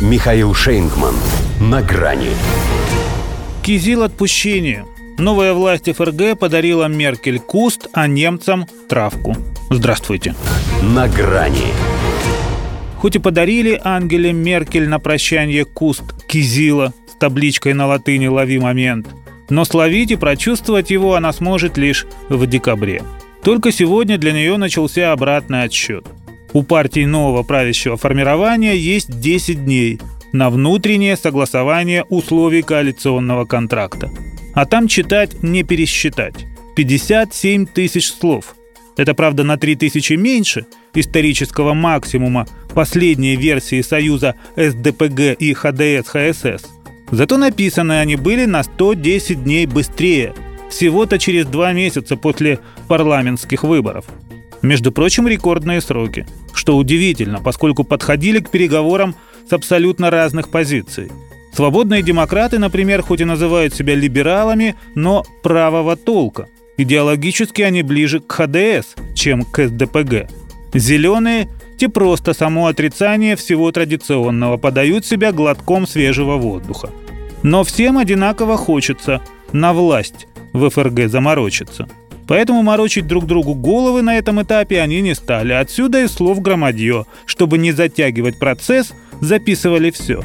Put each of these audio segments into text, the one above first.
Михаил Шейнгман. На грани. Кизил отпущение. Новая власть ФРГ подарила Меркель куст, а немцам – травку. Здравствуйте. На грани. Хоть и подарили Ангеле Меркель на прощание куст Кизила с табличкой на латыни «Лови момент», но словить и прочувствовать его она сможет лишь в декабре. Только сегодня для нее начался обратный отсчет. У партии нового правящего формирования есть 10 дней на внутреннее согласование условий коалиционного контракта. А там читать не пересчитать. 57 тысяч слов. Это, правда, на 3 тысячи меньше исторического максимума последней версии союза СДПГ и ХДС-ХСС. Зато написаны они были на 110 дней быстрее, всего-то через два месяца после парламентских выборов. Между прочим, рекордные сроки, что удивительно, поскольку подходили к переговорам с абсолютно разных позиций. Свободные демократы, например, хоть и называют себя либералами, но правого толка. Идеологически они ближе к ХДС, чем к СДПГ. Зеленые – те просто само отрицание всего традиционного, подают себя глотком свежего воздуха. Но всем одинаково хочется на власть в ФРГ заморочиться – Поэтому морочить друг другу головы на этом этапе они не стали. Отсюда и слов громадье. Чтобы не затягивать процесс, записывали все.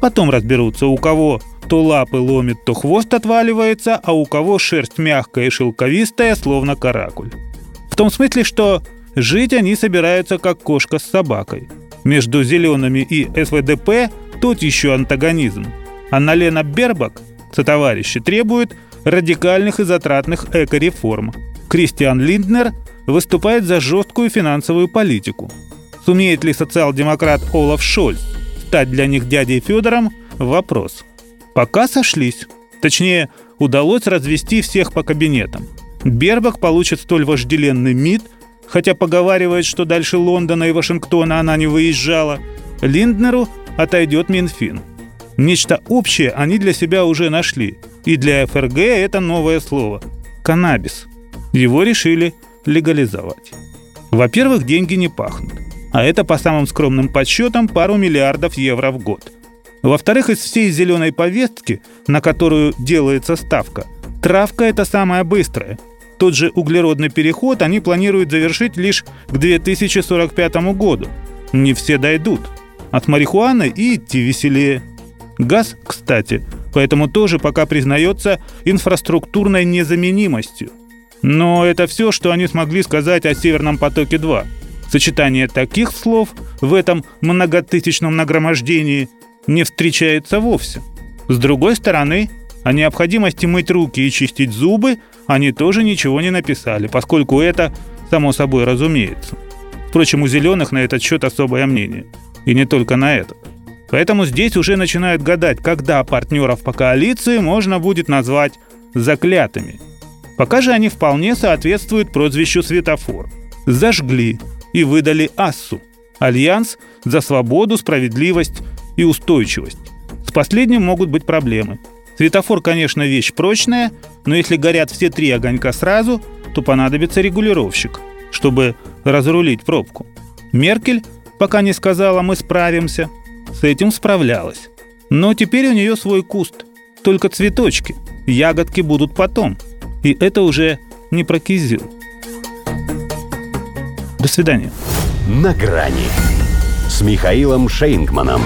Потом разберутся, у кого то лапы ломит, то хвост отваливается, а у кого шерсть мягкая и шелковистая, словно каракуль. В том смысле, что жить они собираются как кошка с собакой. Между зелеными и СВДП тут еще антагонизм. Анна-Лена Бербак, сотоварищи, требует радикальных и затратных эко-реформ. Кристиан Линднер выступает за жесткую финансовую политику. Сумеет ли социал-демократ Олаф Шольц стать для них дядей Федором – вопрос. Пока сошлись. Точнее, удалось развести всех по кабинетам. Бербак получит столь вожделенный МИД, хотя поговаривает, что дальше Лондона и Вашингтона она не выезжала. Линднеру отойдет Минфин. Нечто общее они для себя уже нашли – и для ФРГ это новое слово – каннабис. Его решили легализовать. Во-первых, деньги не пахнут. А это, по самым скромным подсчетам, пару миллиардов евро в год. Во-вторых, из всей зеленой повестки, на которую делается ставка, травка – это самая быстрая. Тот же углеродный переход они планируют завершить лишь к 2045 году. Не все дойдут. От марихуаны и идти веселее. Газ, кстати, поэтому тоже пока признается инфраструктурной незаменимостью. Но это все, что они смогли сказать о «Северном потоке-2». Сочетание таких слов в этом многотысячном нагромождении не встречается вовсе. С другой стороны, о необходимости мыть руки и чистить зубы они тоже ничего не написали, поскольку это само собой разумеется. Впрочем, у зеленых на этот счет особое мнение. И не только на этот. Поэтому здесь уже начинают гадать, когда партнеров по коалиции можно будет назвать заклятыми. Пока же они вполне соответствуют прозвищу «Светофор». Зажгли и выдали Ассу – Альянс за свободу, справедливость и устойчивость. С последним могут быть проблемы. Светофор, конечно, вещь прочная, но если горят все три огонька сразу, то понадобится регулировщик, чтобы разрулить пробку. Меркель пока не сказала «мы справимся», с этим справлялась. Но теперь у нее свой куст, только цветочки, ягодки будут потом. И это уже не про кизил. До свидания. На грани с Михаилом Шейнгманом.